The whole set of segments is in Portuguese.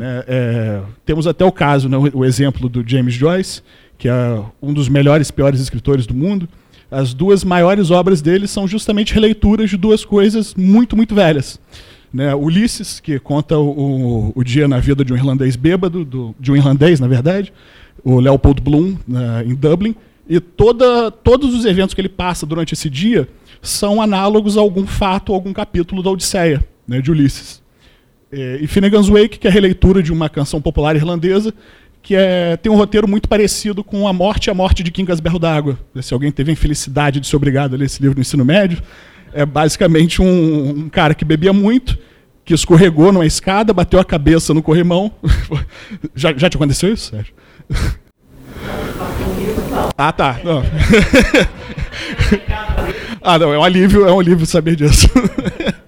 Né? É, temos até o caso, né, o exemplo do James Joyce, que é um dos melhores, piores escritores do mundo. As duas maiores obras dele são justamente releituras de duas coisas muito, muito velhas. Né, Ulisses, que conta o, o, dia na vida de um irlandês bêbado, do, de um irlandês, na verdade, o Leopold Bloom, né, em Dublin, e toda, todos os eventos que ele passa durante esse dia são análogos a algum fato, algum capítulo da Odisseia, né, de Ulisses. É, e Finnegan's Wake, que é a releitura de uma canção popular irlandesa, que é, tem um roteiro muito parecido com A Morte e a Morte de King Asberro d'Água. Se alguém teve a infelicidade de ser obrigado a ler esse livro no ensino médio, é basicamente um, um cara que bebia muito, que escorregou numa escada, bateu a cabeça no corrimão. já, já te aconteceu isso, Sérgio? ah, tá. Não. ah, não, é um alívio, é um alívio saber disso.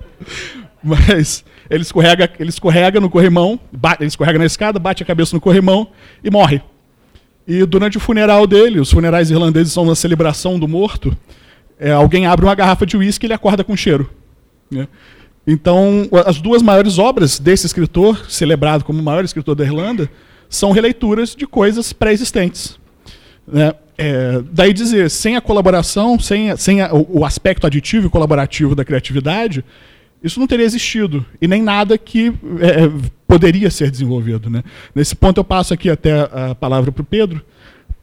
Mas ele escorrega, ele escorrega no corrimão, bate, ele escorrega na escada, bate a cabeça no corrimão e morre. E durante o funeral dele, os funerais irlandeses são uma celebração do morto, é, alguém abre uma garrafa de uísque e ele acorda com cheiro. Né? Então, as duas maiores obras desse escritor, celebrado como o maior escritor da Irlanda, são releituras de coisas pré-existentes. Né? É, daí dizer, sem a colaboração, sem, sem a, o aspecto aditivo e colaborativo da criatividade, isso não teria existido e nem nada que é, é, poderia ser desenvolvido. Né? Nesse ponto eu passo aqui até a palavra para o Pedro,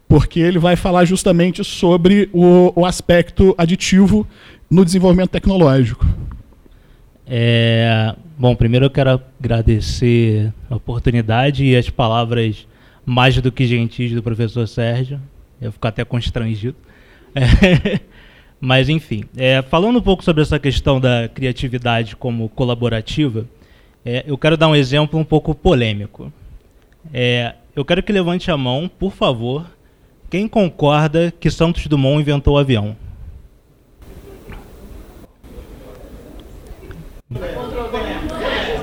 porque ele vai falar justamente sobre o, o aspecto aditivo no desenvolvimento tecnológico. É, bom, primeiro eu quero agradecer a oportunidade e as palavras mais do que gentis do professor Sérgio. Eu fico até constrangido. É, Mas, enfim, é, falando um pouco sobre essa questão da criatividade como colaborativa, é, eu quero dar um exemplo um pouco polêmico. É, eu quero que levante a mão, por favor, quem concorda que Santos Dumont inventou o avião.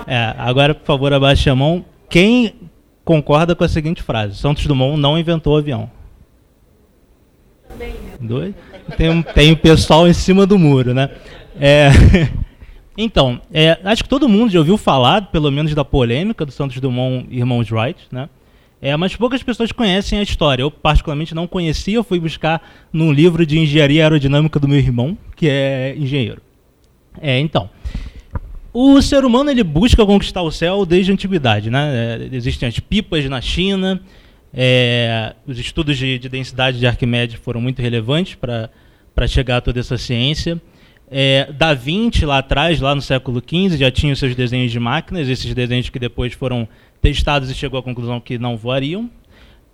É, agora, por favor, abaixe a mão. Quem concorda com a seguinte frase: Santos Dumont não inventou o avião? Dois? tem, tem o pessoal em cima do muro, né? É, então, é, acho que todo mundo já ouviu falar, pelo menos, da polêmica do Santos Dumont e Irmãos Wright, né? É, mas poucas pessoas conhecem a história. Eu, particularmente, não conhecia. Eu fui buscar num livro de engenharia aerodinâmica do meu irmão, que é engenheiro. É, então, o ser humano ele busca conquistar o céu desde a antiguidade. Né? É, existem as pipas na China, é, os estudos de, de, densidade de Arquimedes foram muito relevantes para chegar a toda essa ciência. É, da Vinci, lá atrás, lá no século XV, já tinha os seus desenhos de máquinas, esses desenhos que depois foram testados e chegou à conclusão que não voariam.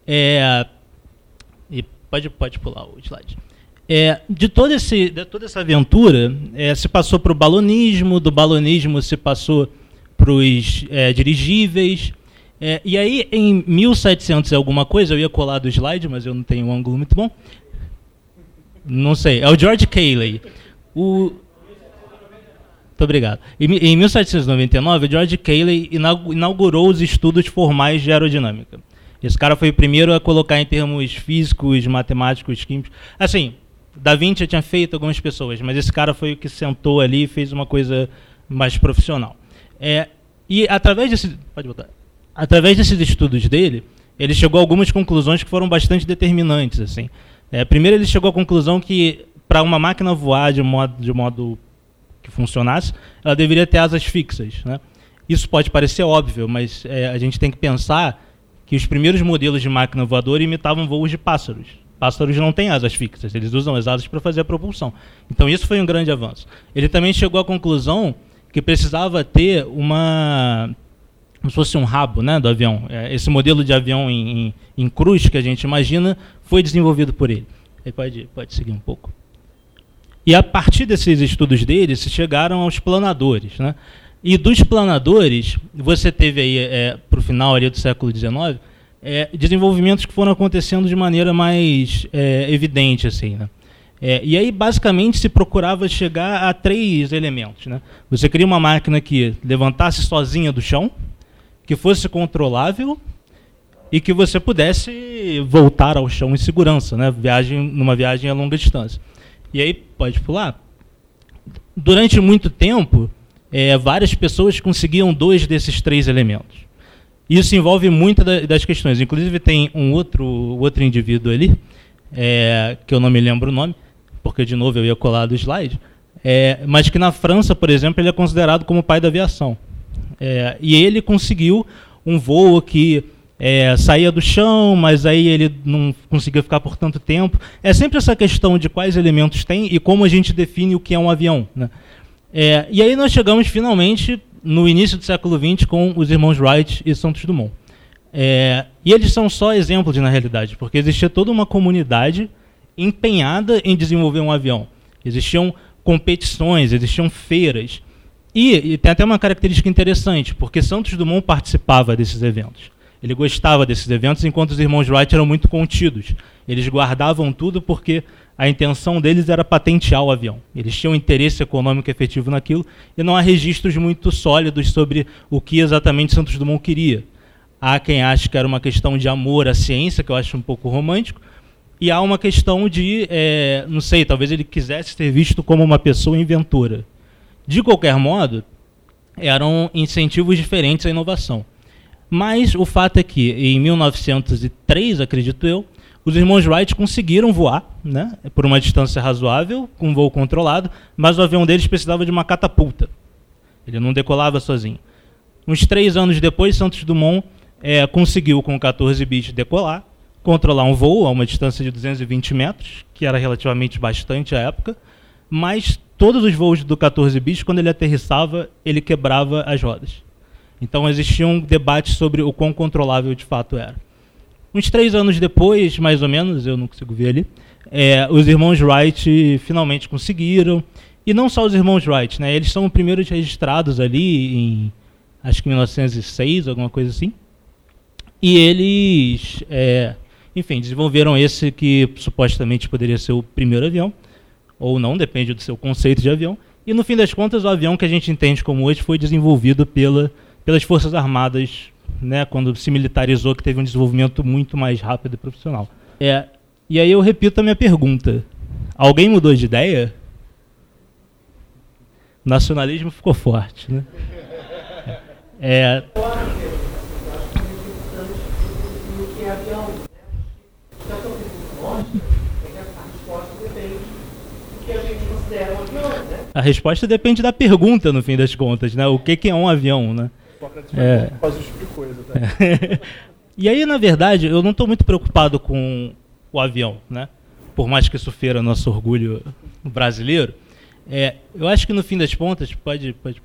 É, e pode, pode pular o slide. É, de, todo esse, de toda essa aventura, é, se passou para o balonismo, do balonismo se passou para os é, dirigíveis, é, e aí, em 1700 e alguma coisa, eu ia colar do slide, mas eu não tenho um ângulo muito bom. Não sei, é o George Cayley. O... Muito obrigado. Em 1799, o George Cayley inaugurou os estudos formais de aerodinâmica. Esse cara foi o primeiro a colocar em termos físicos, matemáticos, químicos. Assim, Da Vinci já tinha feito algumas pessoas, mas esse cara foi o que sentou ali e fez uma coisa mais profissional. É, e através desse. Pode botar através desses estudos dele, ele chegou a algumas conclusões que foram bastante determinantes. Assim. É, primeiro, ele chegou à conclusão que para uma máquina voar de modo, de modo que funcionasse, ela deveria ter asas fixas. Né? Isso pode parecer óbvio, mas é, a gente tem que pensar que os primeiros modelos de máquina voadora imitavam voos de pássaros. Pássaros não têm asas fixas, eles usam as asas para fazer a propulsão. Então isso foi um grande avanço. Ele também chegou à conclusão que precisava ter uma como se fosse um rabo né, do avião. É, esse modelo de avião em, em, em, cruz que a gente imagina foi desenvolvido por ele. Aí pode, pode seguir um pouco. E a partir desses estudos dele, se chegaram aos planadores. Né? E dos planadores, você teve aí, é, para o final ali do século XIX, é, desenvolvimentos que foram acontecendo de maneira mais é, evidente. assim, né? É, e aí, basicamente, se procurava chegar a três elementos. Né? Você queria uma máquina que levantasse sozinha do chão, que fosse controlável e que você pudesse voltar ao chão em segurança, né? Viagem, numa viagem a longa distância. E aí, pode pular. Durante muito tempo, é, várias pessoas conseguiam dois desses três elementos. Isso envolve muitas das questões. Inclusive tem um outro, outro indivíduo ali, é, que eu não me lembro o nome, porque de novo eu ia colar do slide, é, mas que na França, por exemplo, ele é considerado como o pai da aviação. É, e ele conseguiu um voo que é, saía do chão, mas aí ele não conseguia ficar por tanto tempo. É sempre essa questão de quais elementos tem e como a gente define o que é um avião. Né? É, e aí nós chegamos finalmente no início do século XX com os irmãos Wright e Santos Dumont. É, e eles são só exemplos na realidade, porque existia toda uma comunidade empenhada em desenvolver um avião. Existiam competições, existiam feiras. E, e, tem até uma característica interessante, porque Santos Dumont participava desses eventos. Ele gostava desses eventos, enquanto os irmãos Wright eram muito contidos. Eles guardavam tudo porque a intenção deles era patentear o avião. Eles tinham interesse econômico efetivo naquilo e não há registros muito sólidos sobre o que exatamente Santos Dumont queria. Há quem ache que era uma questão de amor à ciência, que eu acho um pouco romântico, e há uma questão de, é, não sei, talvez ele quisesse ser visto como uma pessoa inventora. De qualquer modo, eram incentivos diferentes à inovação. Mas o fato é que, em 1903, acredito eu, os irmãos Wright conseguiram voar, né, por uma distância razoável, com voo controlado, mas o avião deles precisava de uma catapulta. Ele não decolava sozinho. Uns três anos depois, Santos Dumont é, conseguiu, com 14 bits, decolar, controlar um voo a uma distância de 220 metros, que era relativamente bastante à época, mas todos os voos do 14 bis, quando ele aterrissava, ele quebrava as rodas. Então existia um debate sobre o quão controlável de fato era. Uns três anos depois, mais ou menos, eu não consigo ver ali, é, os irmãos Wright finalmente conseguiram. E não só os irmãos Wright, né? Eles são os primeiros registrados ali em, acho que 1906, alguma coisa assim. E eles é, enfim, desenvolveram esse que supostamente poderia ser o primeiro avião, ou não, depende do seu conceito de avião. E no fim das contas, o avião que a gente entende como hoje foi desenvolvido pela, pelas Forças Armadas, né, quando se militarizou, que teve um desenvolvimento muito mais rápido e profissional. É, e aí eu repito a minha pergunta: alguém mudou de ideia? O nacionalismo ficou forte, né? É, A resposta depende da pergunta, no fim das contas, né? O que, que é um avião, né? É. Tá? e aí, na verdade, eu não estou muito preocupado com o avião, né? Por mais que isso feira nosso orgulho brasileiro. É, eu acho que no fim das contas, pode, pode,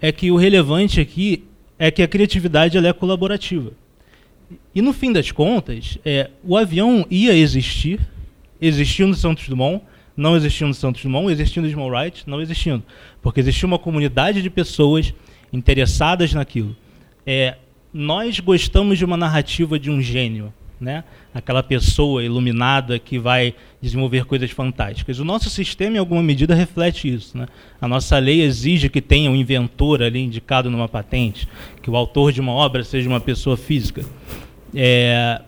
é que o relevante aqui é que a criatividade é colaborativa. E no fim das contas, é, o avião ia existir, existiu no Santos Dumont, não existindo Santos Dumont, existindo Small Wright, não existindo. Porque existia uma comunidade de pessoas interessadas naquilo. É, nós gostamos de uma narrativa de um gênio, né? aquela pessoa iluminada que vai desenvolver coisas fantásticas. O nosso sistema, em alguma medida, reflete isso. Né? A nossa lei exige que tenha um inventor ali indicado numa patente, que o autor de uma obra seja uma pessoa física. É,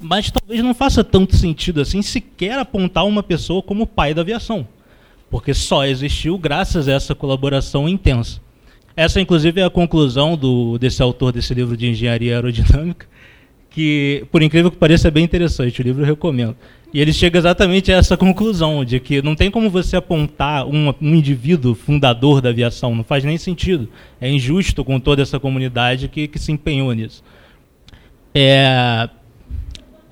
mas talvez não faça tanto sentido assim sequer apontar uma pessoa como pai da aviação, porque só existiu graças a essa colaboração intensa. Essa, inclusive, é a conclusão do, desse autor desse livro de engenharia aerodinâmica, que, por incrível que pareça, é bem interessante. O livro eu recomendo. E ele chega exatamente a essa conclusão, de que não tem como você apontar um, um indivíduo fundador da aviação, não faz nem sentido. É injusto com toda essa comunidade que, que se empenhou nisso. É,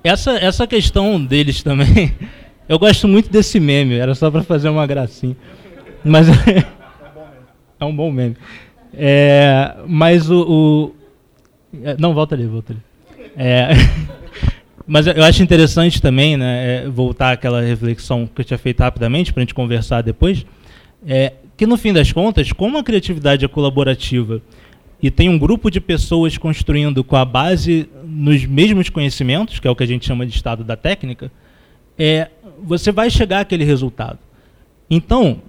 essa, essa questão deles também, eu gosto muito desse meme, era só para fazer uma gracinha. Mas é um bom meme. É, mas o, o, é, Não, volta ali, volta ali. É, mas eu acho interessante também, né, é, voltar àquela reflexão que eu tinha feito rapidamente, para a gente conversar depois, é, que no fim das contas, como a criatividade é colaborativa e tem um grupo de pessoas construindo com a base nos mesmos conhecimentos, que é o que a gente chama de estado da técnica, é, você vai chegar àquele resultado. Então,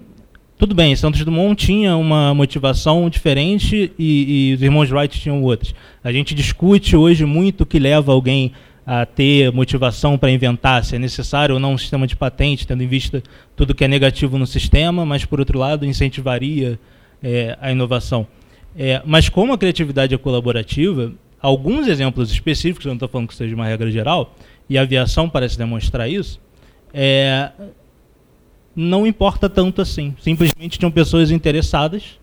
tudo bem, Santos Dumont tinha uma motivação diferente e, e os irmãos Wright tinham outras. A gente discute hoje muito o que leva alguém a ter motivação para inventar, se é necessário ou não um sistema de patente, tendo em vista tudo que é negativo no sistema, mas, por outro lado, incentivaria é, a inovação. É, mas como a criatividade é colaborativa, alguns exemplos específicos, eu não estou falando que seja uma regra geral, e a aviação parece demonstrar isso, é, não importa tanto assim. Simplesmente tinham pessoas interessadas,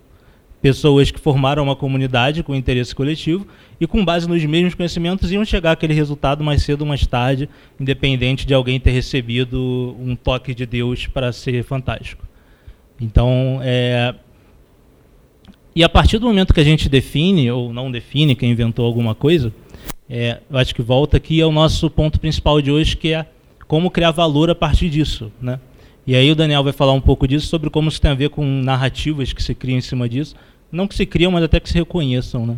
pessoas que formaram uma comunidade com interesse coletivo e com base nos mesmos conhecimentos iam chegar àquele resultado mais cedo ou mais tarde, independente de alguém ter recebido um toque de Deus para ser fantástico. Então, é, e a partir do momento que a gente define ou não define quem inventou alguma coisa, é, eu acho que volta aqui ao nosso ponto principal de hoje, que é como criar valor a partir disso, né? E aí o Daniel vai falar um pouco disso sobre como isso tem a ver com narrativas que se criam em cima disso, não que se criam, mas até que se reconheçam, né?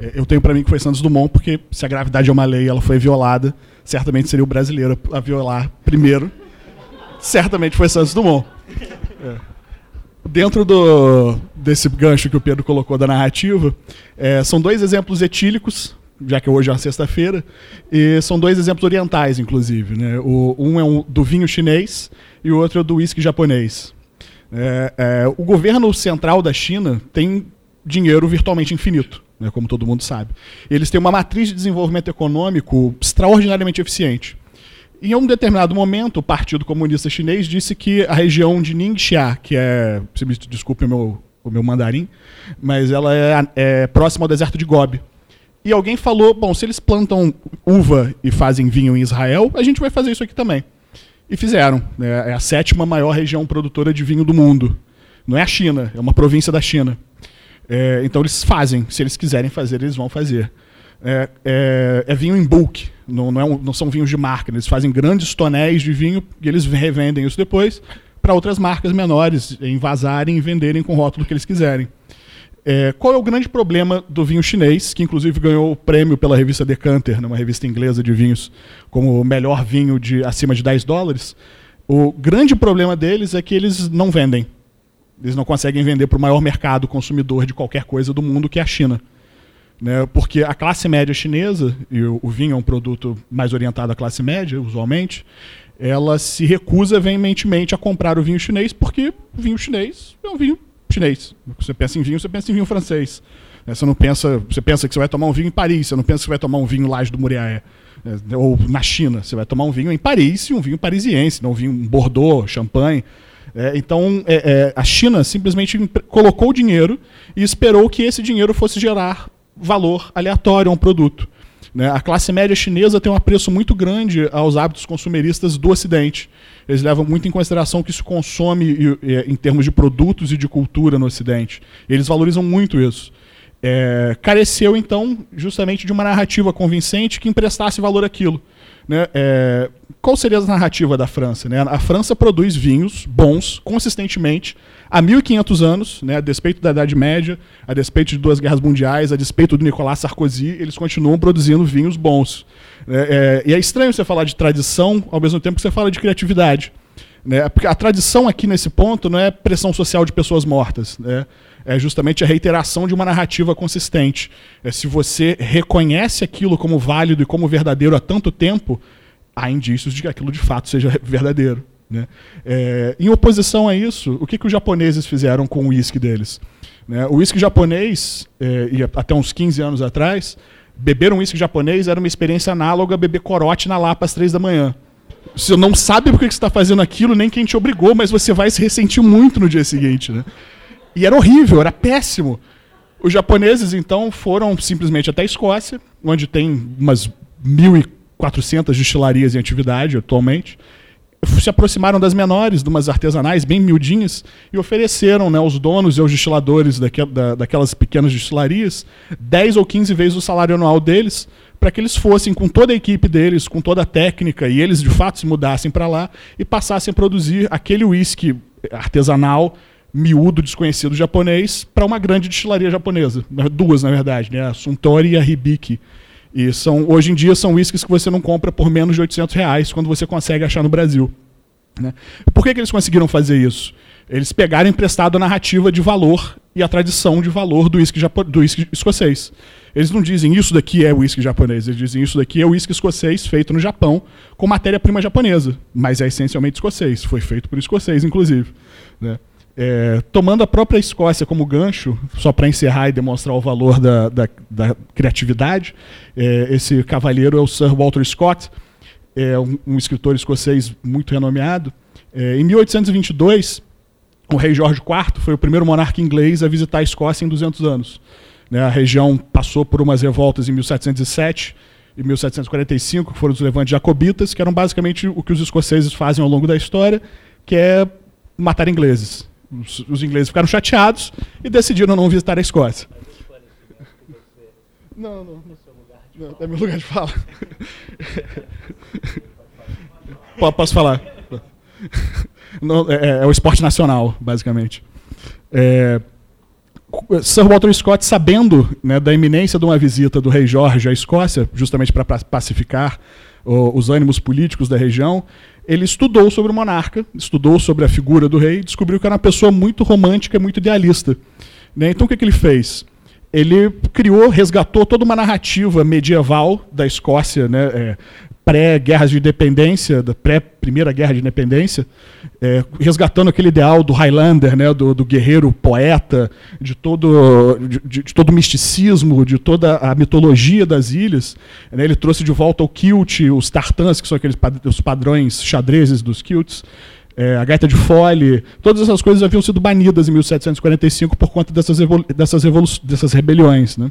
É, eu tenho para mim que foi Santos Dumont, porque se a gravidade é uma lei, ela foi violada, certamente seria o brasileiro a violar primeiro. certamente foi Santos Dumont. É dentro do, desse gancho que o Pedro colocou da narrativa, é, são dois exemplos etílicos, já que hoje é uma sexta-feira, e são dois exemplos orientais, inclusive. Né? O, um é um do vinho chinês e o outro é do uísque japonês. É, é, o governo central da China tem dinheiro virtualmente infinito, né, como todo mundo sabe. Eles têm uma matriz de desenvolvimento econômico extraordinariamente eficiente. Em um determinado momento, o Partido Comunista Chinês disse que a região de Ningxia, que é, se me desculpe o meu, o meu mandarim, mas ela é, é próxima ao deserto de Gobi. E alguém falou, bom, se eles plantam uva e fazem vinho em Israel, a gente vai fazer isso aqui também. E fizeram. Né? É a sétima maior região produtora de vinho do mundo. Não é a China, é uma província da China. É, então eles fazem. Se eles quiserem fazer, eles vão fazer é, é, é vinho em bulk, não, não, é um, não, são vinhos de marca. Eles fazem grandes tonéis de vinho e eles revendem isso depois para outras marcas menores envasarem e venderem com o rótulo que eles quiserem. É, qual é o grande problema do vinho chinês, que inclusive ganhou o prêmio pela revista Decanter, numa revista inglesa de vinhos, como o melhor vinho de acima de 10 dólares? O grande problema deles é que eles não vendem. Eles não conseguem vender para o maior mercado consumidor de qualquer coisa do mundo, que é a China. Né? Porque a classe média chinesa, e o, vinho é um produto mais orientado à classe média, usualmente, ela se recusa veementemente a comprar o vinho chinês, porque o vinho chinês é um vinho chinês. Você pensa em vinho, você pensa em vinho francês. Né? Você não pensa, você pensa que você vai tomar um vinho em Paris, você não pensa que você vai tomar um vinho lá do Muriaé. Né? Ou na China, você vai tomar um vinho em Paris e um vinho parisiense, não um vinho Bordeaux, champanhe. É, então, é, é, a China simplesmente colocou dinheiro e esperou que esse dinheiro fosse gerar valor aleatório a um produto. Né? A classe média chinesa tem um apreço muito grande aos hábitos consumeristas do Ocidente. Eles levam muito em consideração o que se consome em termos de produtos e de cultura no Ocidente. Eles valorizam muito isso. É, careceu, então, justamente de uma narrativa convincente que emprestasse valor àquilo. Né? É, qual seria a narrativa da França? Né? A França produz vinhos bons, consistentemente, há 1.500 anos, né, a despeito da Idade Média, a despeito de duas guerras mundiais, a despeito do Nicolas Sarkozy, eles continuam produzindo vinhos bons. É, é, e é estranho você falar de tradição ao mesmo tempo que você fala de criatividade. Né? Porque a tradição aqui nesse ponto não é pressão social de pessoas mortas. Né? É justamente a reiteração de uma narrativa consistente. É, se você reconhece aquilo como válido e como verdadeiro há tanto tempo, há indícios de que aquilo de fato seja verdadeiro. Né? É, em oposição a isso, o que, que os japoneses fizeram com o uísque deles? Né? O uísque japonês, é, e até uns 15 anos atrás, beber um uísque japonês era uma experiência análoga a beber corote na Lapa às três da manhã. Você não sabe por que você está fazendo aquilo, nem quem te obrigou, mas você vai se ressentir muito no dia seguinte. Né? E era horrível, era péssimo. Os japoneses, então, foram simplesmente até a Escócia, onde tem umas 1.400 destilarias em atividade atualmente, se aproximaram das menores, de umas artesanais bem miudinhas, e ofereceram né, aos donos e aos destiladores da, daquelas pequenas destilarias 10 ou 15 vezes o salário anual deles, para que eles fossem com toda a equipe deles, com toda a técnica, e eles de fato se mudassem para lá e passassem a produzir aquele uísque artesanal, miúdo, desconhecido japonês, para uma grande destilaria japonesa. Duas, na verdade, né, a Suntory e a Hibiki. E são, hoje em dia são whiskies que você não compra por menos de 800 reais quando você consegue achar no Brasil. Né? Por que, que eles conseguiram fazer isso? Eles pegaram emprestado a narrativa de valor e a tradição de valor do whisky, do whisky escocês. Eles não dizem isso daqui é whisky japonês, eles dizem isso daqui é whisky escocês feito no Japão com matéria-prima japonesa, mas é essencialmente escocês, foi feito por escocês, inclusive. Né? É, tomando a própria Escócia como gancho, só para encerrar e demonstrar o valor da, da, da criatividade, é, esse cavalheiro é o Sir Walter Scott, é um, um escritor escocês muito renomeado. É, em 1822, o rei Jorge IV foi o primeiro monarca inglês a visitar a Escócia em 200 anos. Né, a região passou por umas revoltas em 1707 e 1745, que foram os levantes jacobitas, que eram basicamente o que os escoceses fazem ao longo da história, que é matar ingleses. Os, os ingleses ficaram chateados e decidiram não visitar a Escócia. Não, não, não, é meu lugar de fala. Posso falar? Não, é, é, o esporte nacional, basicamente. É, Sir Walter Scott, sabendo né, da iminência de uma visita do rei Jorge à Escócia, justamente para pacificar os ânimos políticos da região, ele estudou sobre o monarca, estudou sobre a figura do rei, descobriu que era uma pessoa muito romântica, muito idealista. Né? Então o que, que ele fez? Ele criou, resgatou toda uma narrativa medieval da Escócia, né, é, pré-guerras de independência, da pré-primeira guerra de independência, é, resgatando aquele ideal do Highlander, né, do, do guerreiro poeta, de todo, de, de, todo o misticismo, de toda a mitologia das ilhas. Né, ele trouxe de volta o kilt, os tartans, que são aqueles os padrões xadrezes dos kilts, é, a gaita de fole, todas essas coisas haviam sido banidas em 1745 por conta dessas, dessas, dessas rebeliões. Né?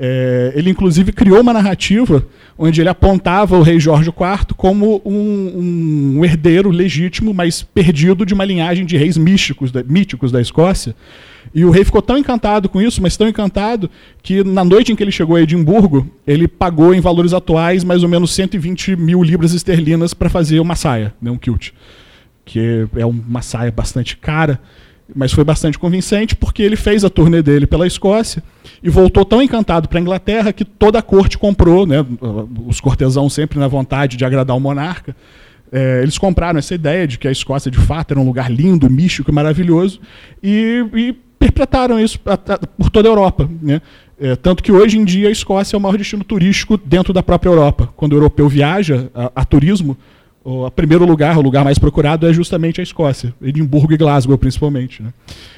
É, ele, inclusive, criou uma narrativa onde ele apontava o rei Jorge IV como um, um herdeiro legítimo, mas perdido de uma linhagem de reis místicos da, míticos da Escócia. E o rei ficou tão encantado com isso, mas tão encantado, que na noite em que ele chegou a Edimburgo, ele pagou em valores atuais mais ou menos 120 mil libras esterlinas para fazer uma saia, né, um kilt. Que é uma saia bastante cara mas foi bastante convincente porque ele fez a turnê dele pela Escócia e voltou tão encantado para a Inglaterra que toda a corte comprou, né, os cortesãos sempre na vontade de agradar o monarca, é, eles compraram essa ideia de que a Escócia de fato era um lugar lindo, místico e maravilhoso e, e perpetraram isso por toda a Europa. Né? É, tanto que hoje em dia a Escócia é o maior destino turístico dentro da própria Europa. Quando o europeu viaja a, a turismo, o primeiro lugar, o lugar mais procurado é justamente a Escócia, Edimburgo e Glasgow, principalmente. Né?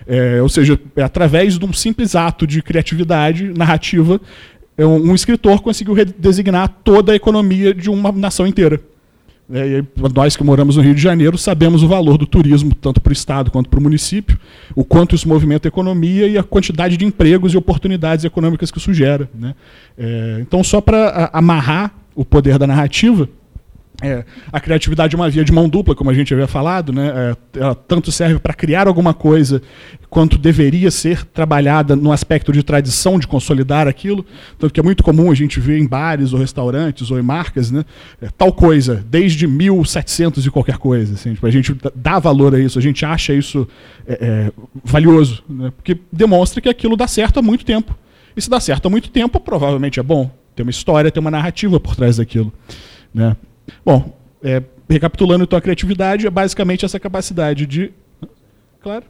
É, ou seja, é através de um simples ato de criatividade narrativa, é um, um, escritor conseguiu redesignar toda a economia de uma nação inteira. É, nós que moramos no Rio de Janeiro sabemos o valor do turismo, tanto para o Estado quanto para o município, o quanto isso movimenta a economia e a quantidade de empregos e oportunidades econômicas que isso gera. Né? É, então, só para amarrar o poder da narrativa, é, a criatividade é uma via de mão dupla, como a gente havia falado, né? É, ela tanto serve para criar alguma coisa quanto deveria ser trabalhada no aspecto de tradição, de consolidar aquilo. Tanto que é muito comum a gente ver em bares ou restaurantes ou em marcas, né? É, tal coisa, desde 1700 e qualquer coisa. Assim, tipo, a gente dá valor a isso, a gente acha isso é, é, valioso, né? porque demonstra que aquilo dá certo há muito tempo. E se dá certo há muito tempo, provavelmente é bom. Tem uma história, tem uma narrativa por trás daquilo. Né? Bom, é, recapitulando então a criatividade, é basicamente essa capacidade de. Claro.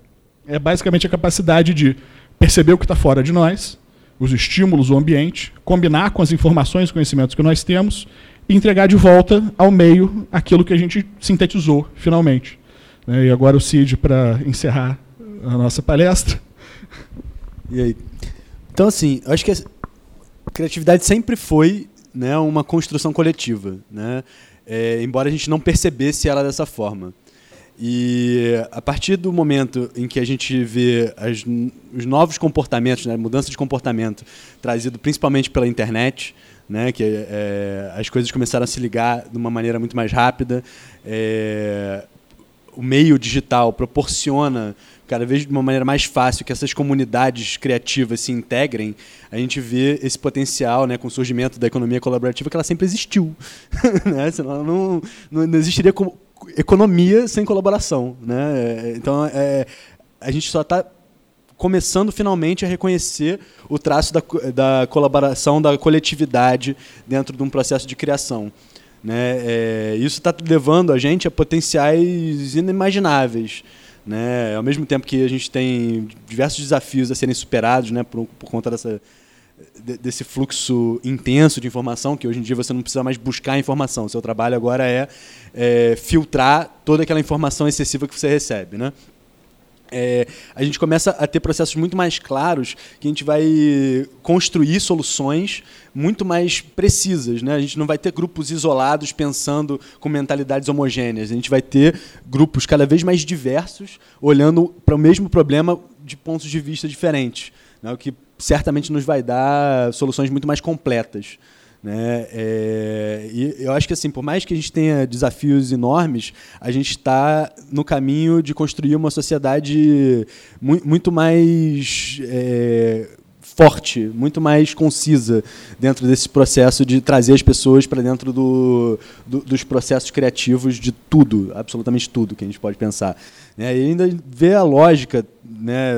É basicamente a capacidade de perceber o que está fora de nós, os estímulos, o ambiente, combinar com as informações e conhecimentos que nós temos e entregar de volta ao meio aquilo que a gente sintetizou, finalmente. Né, e agora o Cid para encerrar a nossa palestra. E aí? Então, assim, acho que a criatividade sempre foi né, uma construção coletiva. Né? É, embora a gente não percebesse ela dessa forma. E a partir do momento em que a gente vê as, os novos comportamentos, né, mudança de comportamento trazido principalmente pela internet, né, que é, as coisas começaram a se ligar de uma maneira muito mais rápida, é, o meio digital proporciona cada vez de uma maneira mais fácil que essas comunidades criativas se integrem, a gente vê esse potencial, né, com o surgimento da economia colaborativa, que ela sempre existiu. né? Senão não, não existiria economia sem colaboração. Né? Então, é, a gente só está começando finalmente a reconhecer o traço da, da colaboração, da coletividade dentro de um processo de criação. Né? É, isso está levando a gente a potenciais inimagináveis. Né? Ao mesmo tempo que a gente tem diversos desafios a serem superados né, por, por conta dessa, desse fluxo intenso de informação, que hoje em dia você não precisa mais buscar informação. O seu trabalho agora é, é filtrar toda aquela informação excessiva que você recebe. Né? É, a gente começa a ter processos muito mais claros que a gente vai construir soluções muito mais precisas. Né? A gente não vai ter grupos isolados pensando com mentalidades homogêneas. A gente vai ter grupos cada vez mais diversos olhando para o mesmo problema de pontos de vista diferentes, né? o que certamente nos vai dar soluções muito mais completas. Né? É, e eu acho que assim, por mais que a gente tenha desafios enormes, a gente está no caminho de construir uma sociedade mu muito mais é, forte, muito mais concisa dentro desse processo de trazer as pessoas para dentro do, do, dos processos criativos de tudo, absolutamente tudo que a gente pode pensar. Né? E ainda ver a lógica né,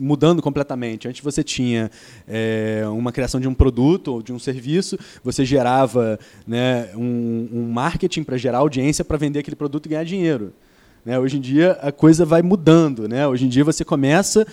mudando completamente. Antes você tinha é, uma criação de um produto ou de um serviço, você gerava né, um, um marketing para gerar audiência para vender aquele produto e ganhar dinheiro. Né? Hoje em dia a coisa vai mudando. Né? Hoje em dia você começa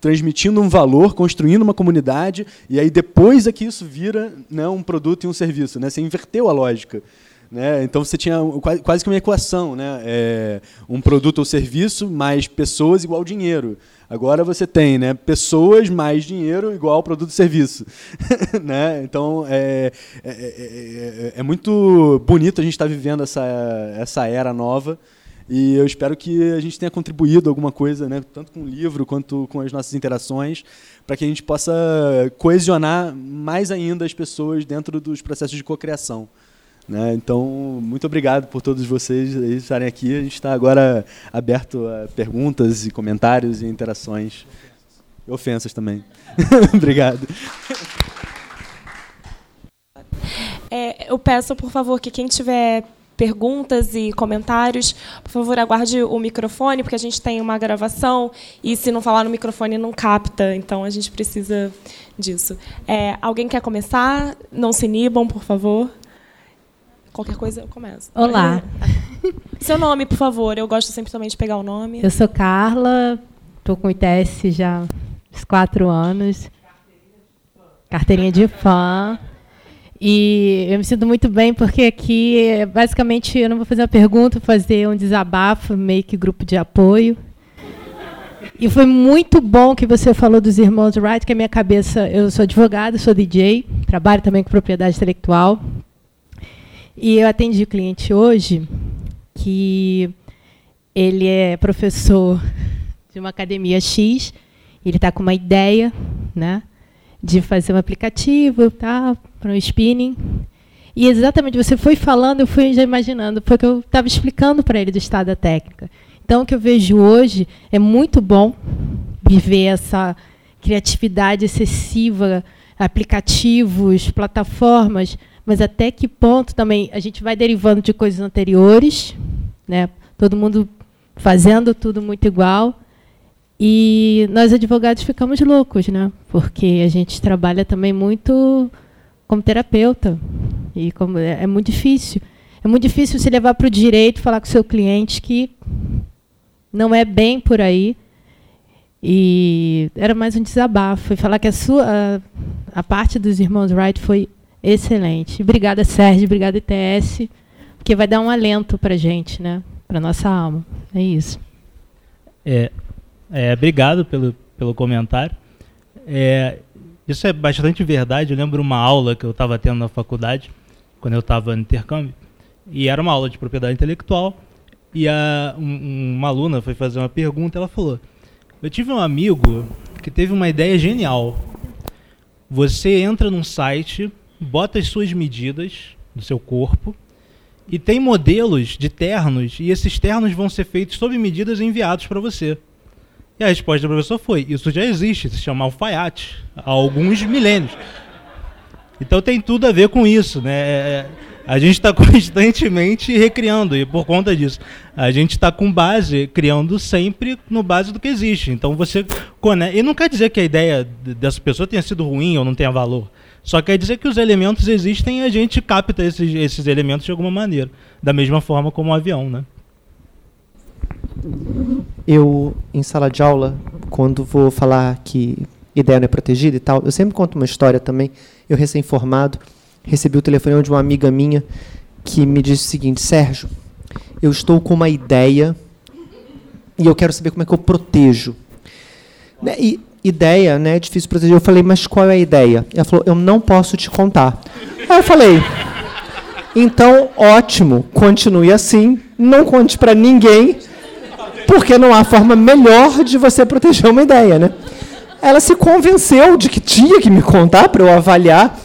transmitindo um valor, construindo uma comunidade, e aí depois é que isso vira né, um produto e um serviço. Né? Você inverteu a lógica. Né? Então você tinha quase que uma equação, né? É, um produto ou serviço mais pessoas igual dinheiro. Agora você tem né, pessoas mais dinheiro igual produto e serviço. né? Então é, é, é, é, muito bonito a gente estar tá vivendo essa, essa era nova. E eu espero que a gente tenha contribuído alguma coisa, né, tanto com o livro quanto com as nossas interações, para que a gente possa coesionar mais ainda as pessoas dentro dos processos de cocriação. Né? Então, muito obrigado por todos vocês estarem aqui. A gente está agora aberto a perguntas e comentários e interações. E ofensas também. obrigado. É, eu peço, por favor, que quem tiver perguntas e comentários, por favor, aguarde o microfone, porque a gente tem uma gravação e se não falar no microfone não capta, então a gente precisa disso. É, alguém quer começar? Não se inibam, por favor. Qualquer coisa eu começo. Olá. Seu nome, por favor. Eu gosto sempre também de pegar o nome. Eu sou Carla, estou com o ITS já há uns quatro anos. Carteirinha de fã. E eu me sinto muito bem porque aqui, basicamente, eu não vou fazer uma pergunta, vou fazer um desabafo, meio que grupo de apoio. E foi muito bom que você falou dos irmãos Wright, que a minha cabeça, eu sou advogada, sou DJ, trabalho também com propriedade intelectual. E eu atendi o cliente hoje que ele é professor de uma academia X, ele está com uma ideia, né, de fazer um aplicativo, tá, para um spinning. E exatamente você foi falando, eu fui já imaginando, foi que eu estava explicando para ele do estado da técnica. Então o que eu vejo hoje é muito bom viver essa criatividade excessiva, aplicativos, plataformas, mas até que ponto também a gente vai derivando de coisas anteriores, né? todo mundo fazendo tudo muito igual, e nós advogados ficamos loucos, né? porque a gente trabalha também muito como terapeuta, e como é, é muito difícil. É muito difícil se levar para o direito falar com o seu cliente que não é bem por aí. E era mais um desabafo. E falar que a sua a, a parte dos irmãos Wright foi Excelente. Obrigada, Sérgio. Obrigada, ITS. Porque vai dar um alento para a gente, né? Para nossa alma. É isso. É, é, obrigado pelo, pelo comentário. É, isso é bastante verdade. Eu lembro uma aula que eu estava tendo na faculdade, quando eu estava no intercâmbio, e era uma aula de propriedade intelectual. E a, um, uma aluna foi fazer uma pergunta. Ela falou: Eu tive um amigo que teve uma ideia genial. Você entra num site bota as suas medidas do seu corpo e tem modelos de ternos e esses ternos vão ser feitos sob medidas enviados para você. E a resposta do professor foi: isso já existe, se chama alfaiate, há alguns milênios. Então tem tudo a ver com isso, né? É, é, a gente está constantemente recriando e por conta disso a gente está com base criando sempre no base do que existe. Então você e não quer dizer que a ideia dessa pessoa tenha sido ruim ou não tenha valor. Só quer dizer que os elementos existem e a gente capta esses, esses elementos de alguma maneira. Da mesma forma como um avião, né? Eu, em sala de aula, quando vou falar que ideia não é protegida e tal, eu sempre conto uma história também. Eu, recém-formado, recebi o telefone de uma amiga minha que me disse o seguinte: Sérgio, eu estou com uma ideia e eu quero saber como é que eu protejo. Né, e ideia, né, é difícil proteger. Eu falei, mas qual é a ideia? Ela falou, eu não posso te contar. Aí eu falei, então, ótimo, continue assim, não conte para ninguém, porque não há forma melhor de você proteger uma ideia, né? Ela se convenceu de que tinha que me contar para eu avaliar,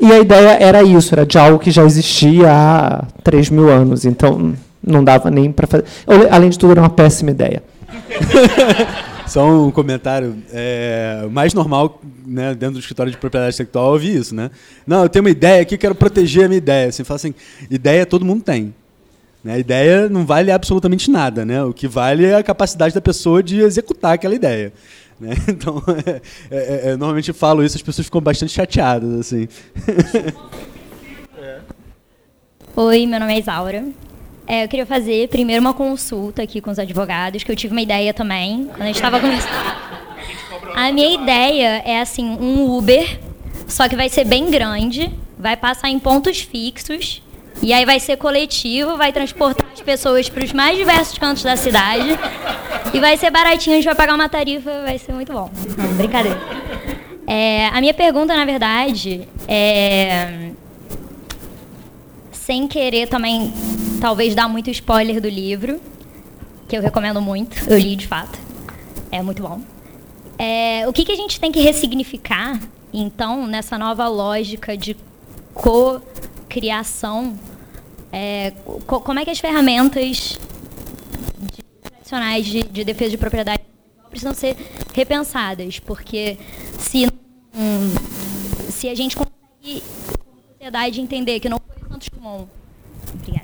e a ideia era isso, era de algo que já existia há 3 mil anos, então não dava nem para fazer. Além de tudo, era uma péssima ideia. Só um comentário. É, mais normal, né, dentro do escritório de propriedade intelectual, ouvir isso, né? Não, eu tenho uma ideia aqui, quero proteger a minha ideia. Assim, fala assim, ideia todo mundo tem. Né? Ideia não vale absolutamente nada, né? O que vale é a capacidade da pessoa de executar aquela ideia. Né? Então, é, é, é, normalmente eu falo isso, as pessoas ficam bastante chateadas, assim. Oi, meu nome é Isaura. É, eu queria fazer primeiro uma consulta aqui com os advogados, que eu tive uma ideia também, quando a gente estava conversando. A minha ideia é assim, um Uber, só que vai ser bem grande, vai passar em pontos fixos, e aí vai ser coletivo, vai transportar as pessoas para os mais diversos cantos da cidade, e vai ser baratinho, a gente vai pagar uma tarifa, vai ser muito bom. Não, brincadeira. É, a minha pergunta, na verdade, é sem querer também, talvez, dar muito spoiler do livro, que eu recomendo muito, eu li de fato, é muito bom. É, o que, que a gente tem que ressignificar, então, nessa nova lógica de co-criação? É, co como é que as ferramentas tradicionais de, de, defesa de propriedade precisam ser repensadas? Porque se, hum, se a gente consegue, como sociedade, entender que não Santos Dumont. Obrigada.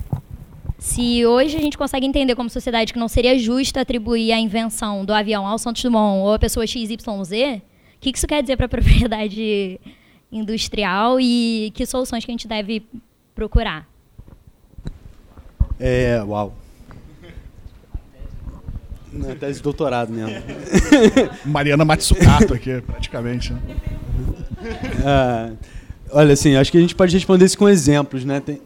Se hoje a gente consegue entender como sociedade que não seria justo atribuir a invenção do avião ao Santos Dumont ou a pessoa XYZ, o que isso quer dizer para a propriedade industrial e que soluções que a gente deve procurar? É, uau. Na tese de doutorado mesmo. Mariana Matsukato aqui, praticamente. Né? Ah, Olha, assim, acho que a gente pode responder isso com exemplos, né? Tem...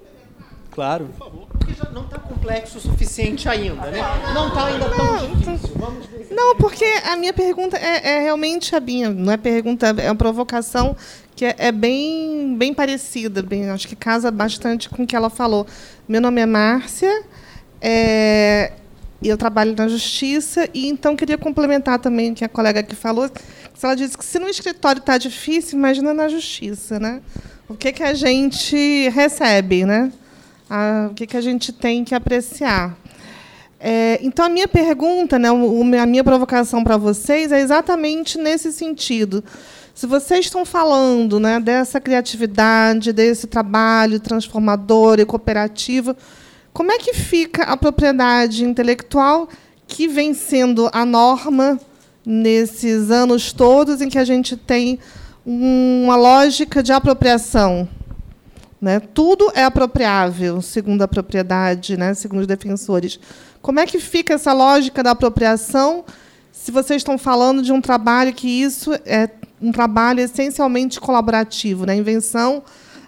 Claro. Por favor. Porque já não está complexo o suficiente ainda, né? Não está ainda tão difícil. Vamos ver não, porque a minha pergunta é, é, realmente a minha, não é pergunta, é uma provocação que é, é, bem, bem parecida, bem, acho que casa bastante com o que ela falou. Meu nome é Márcia, é, eu trabalho na justiça e então queria complementar também o que a colega aqui falou. Ela disse que se no escritório está difícil, imagina na justiça, né? O que que a gente recebe, né? A, o que que a gente tem que apreciar. É, então a minha pergunta, né, a minha provocação para vocês é exatamente nesse sentido. Se vocês estão falando né, dessa criatividade, desse trabalho transformador e cooperativo, como é que fica a propriedade intelectual que vem sendo a norma nesses anos todos em que a gente tem uma lógica de apropriação? Né? Tudo é apropriável, segundo a propriedade, né? segundo os defensores. Como é que fica essa lógica da apropriação se vocês estão falando de um trabalho que isso é um trabalho essencialmente colaborativo, né? invenção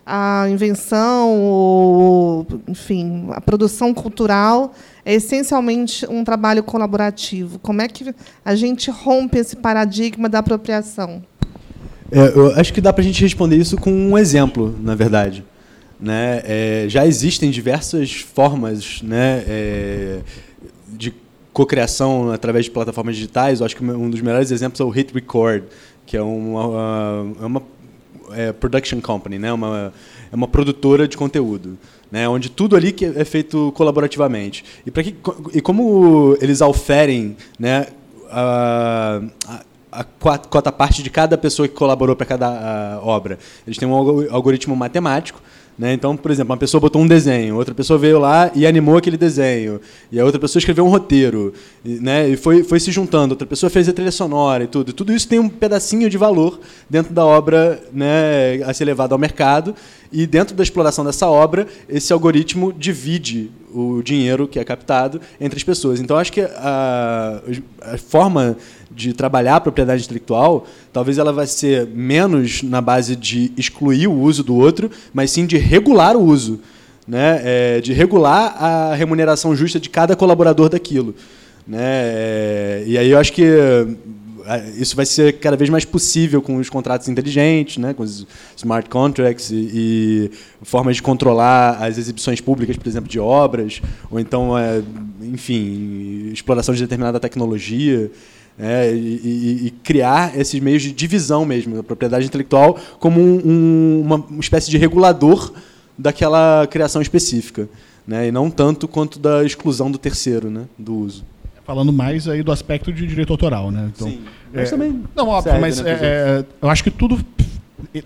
a invenção, enfim, a produção cultural é essencialmente um trabalho colaborativo. Como é que a gente rompe esse paradigma da apropriação? É, eu acho que dá para a gente responder isso com um exemplo, na verdade. Né? É, já existem diversas formas né, é, de cocriação através de plataformas digitais. Eu acho que um dos melhores exemplos é o Hit Record, que é uma, é uma é, production company, né? Uma, é uma produtora de conteúdo, né? Onde tudo ali é feito colaborativamente. E que e como eles auferem, né? A, a, a cota parte de cada pessoa que colaborou para cada obra. Eles têm um algoritmo matemático né? Então, por exemplo, uma pessoa botou um desenho, outra pessoa veio lá e animou aquele desenho, e a outra pessoa escreveu um roteiro, e, né? e foi, foi se juntando, outra pessoa fez a trilha sonora e tudo. Tudo isso tem um pedacinho de valor dentro da obra né, a ser levado ao mercado, e dentro da exploração dessa obra, esse algoritmo divide o dinheiro que é captado entre as pessoas. Então, acho que a, a forma de trabalhar a propriedade intelectual, talvez ela vai ser menos na base de excluir o uso do outro, mas sim de regular o uso, né? É, de regular a remuneração justa de cada colaborador daquilo. Né? É, e aí eu acho que é, isso vai ser cada vez mais possível com os contratos inteligentes, né, com os smart contracts e, e formas de controlar as exibições públicas, por exemplo, de obras, ou então, é, enfim, exploração de determinada tecnologia. É, e, e, e, criar esses meios de divisão mesmo da propriedade intelectual como um, um, uma espécie de regulador daquela criação específica, né, e não tanto quanto da exclusão do terceiro, né, do uso falando mais aí do aspecto de direito autoral, né? Então, Sim. É, mas também. Não, óbvio, serve, mas né, é, é, eu acho que tudo.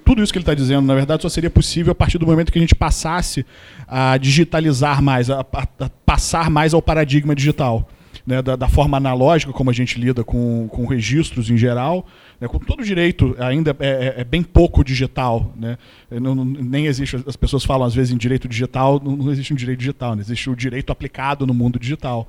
Tudo isso que ele está dizendo, na verdade, só seria possível a partir do momento que a gente passasse a digitalizar mais, a, a, a passar mais ao paradigma digital. Né, da, da, forma analógica como a gente lida com, com registros em geral, né, com todo direito ainda é, é, é bem pouco digital. Né, não, nem existe, as pessoas falam às vezes em direito digital, não, não existe um direito digital, não existe o direito aplicado no mundo digital.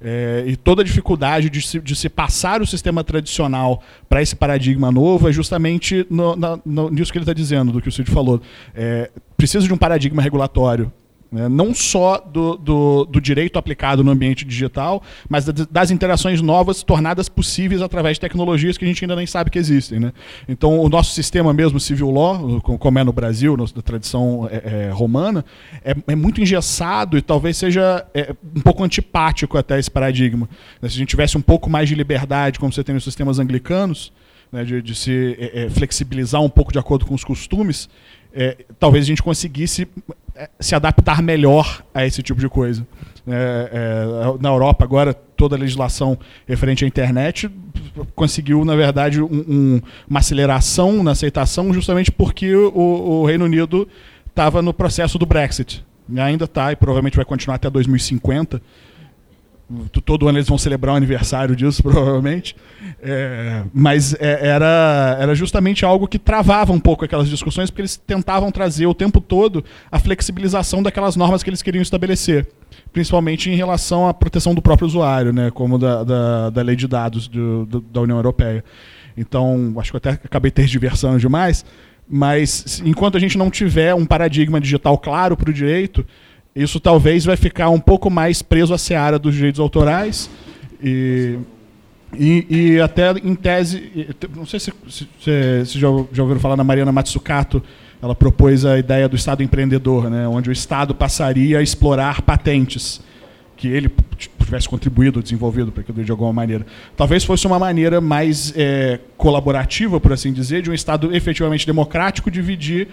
É, e toda a dificuldade de se, de se, passar o sistema tradicional para esse paradigma novo é justamente no, na, no, nisso que ele está dizendo, do que o Cid falou. É, precisa de um paradigma regulatório né? Não só do, do, do, direito aplicado no ambiente digital, mas das interações novas tornadas possíveis através de tecnologias que a gente ainda nem sabe que existem. Né? Então, o nosso sistema mesmo, civil law, como é no Brasil, da tradição é, é, romana, é, é, muito engessado e talvez seja é, um pouco antipático até esse paradigma. Se a gente tivesse um pouco mais de liberdade, como você tem nos sistemas anglicanos, né, de, de, se é, é, flexibilizar um pouco de acordo com os costumes, é, talvez a gente conseguisse é, se adaptar melhor a esse tipo de coisa. É, é, na Europa, agora, toda a legislação referente à internet conseguiu, na verdade, um, um, uma aceleração na aceitação, justamente porque o, o Reino Unido estava no processo do Brexit. E ainda está, e provavelmente vai continuar até 2050 todo ano eles vão celebrar o aniversário disso, provavelmente. É, mas é, era, era justamente algo que travava um pouco aquelas discussões, porque eles tentavam trazer o tempo todo a flexibilização daquelas normas que eles queriam estabelecer, principalmente em relação à proteção do próprio usuário, né, como da, da, da lei de dados do, do, da União Europeia. Então, acho que eu até acabei tergiversando demais, mas enquanto a gente não tiver um paradigma digital claro para o direito, isso talvez vai ficar um pouco mais preso à seara dos direitos autorais e, e, e até em tese, não sei se, se, se já, já ouviram falar na Mariana Matsukato, ela propôs a ideia do Estado empreendedor, né, onde o Estado passaria a explorar patentes que ele tivesse contribuído, desenvolvido para aquilo de alguma maneira. Talvez fosse uma maneira mais é, colaborativa, por assim dizer, de um Estado efetivamente democrático dividir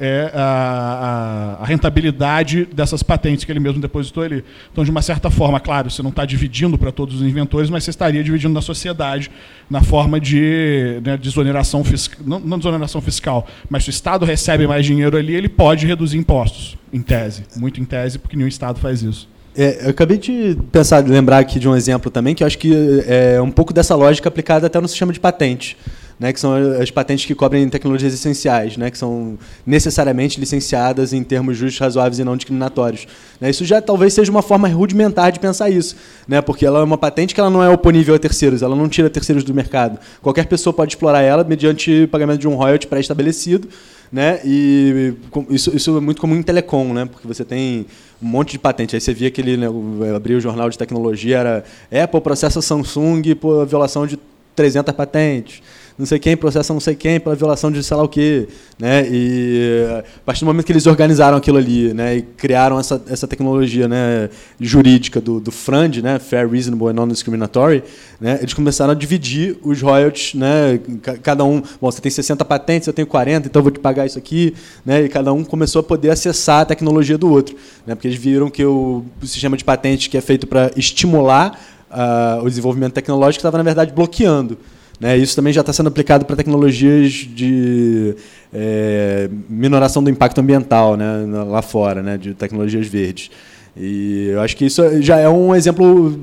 é a, a, rentabilidade dessas patentes que ele mesmo depositou ali. Então, de uma certa forma, claro, você não está dividindo para todos os inventores, mas você estaria dividindo na sociedade na forma de né, desoneração fiscal, não, não desoneração fiscal, mas se o Estado recebe mais dinheiro ali, ele pode reduzir impostos, em tese, muito em tese, porque nenhum Estado faz isso. É, eu acabei de pensar, lembrar aqui de um exemplo também, que eu acho que é um pouco dessa lógica aplicada até no sistema de patente né, que são as patentes que cobrem tecnologias essenciais, né, que são necessariamente licenciadas em termos justos, razoáveis e não discriminatórios. Né, isso já talvez seja uma forma rudimentar de pensar isso, né, porque ela é uma patente que ela não é oponível a terceiros, ela não tira terceiros do mercado. Qualquer pessoa pode explorar ela mediante pagamento de um royalty pré-estabelecido, né? E isso, isso é muito comum em telecom, né? Porque você tem um monte de patente. Aí você via aquele, né, abria o jornal de tecnologia, era Apple processa Samsung por violação de 300 patentes não sei quem processa não sei quem pela violação de sei lá o quê. Né? E a partir do momento que eles organizaram aquilo ali né? e criaram essa, essa tecnologia né? jurídica do, do FRAND, né? Fair, Reasonable and Non-Discriminatory, né? eles começaram a dividir os royalties. Né? Cada um, bom, você tem 60 patentes, eu tenho 40, então eu vou te pagar isso aqui. Né? E cada um começou a poder acessar a tecnologia do outro. Né? Porque eles viram que o, o sistema de patentes que é feito para estimular uh, o desenvolvimento tecnológico estava, na verdade, bloqueando. Né? Isso também já está sendo aplicado para tecnologias de é, minoração do impacto ambiental né? lá fora, né? de tecnologias verdes. E eu acho que isso já é um exemplo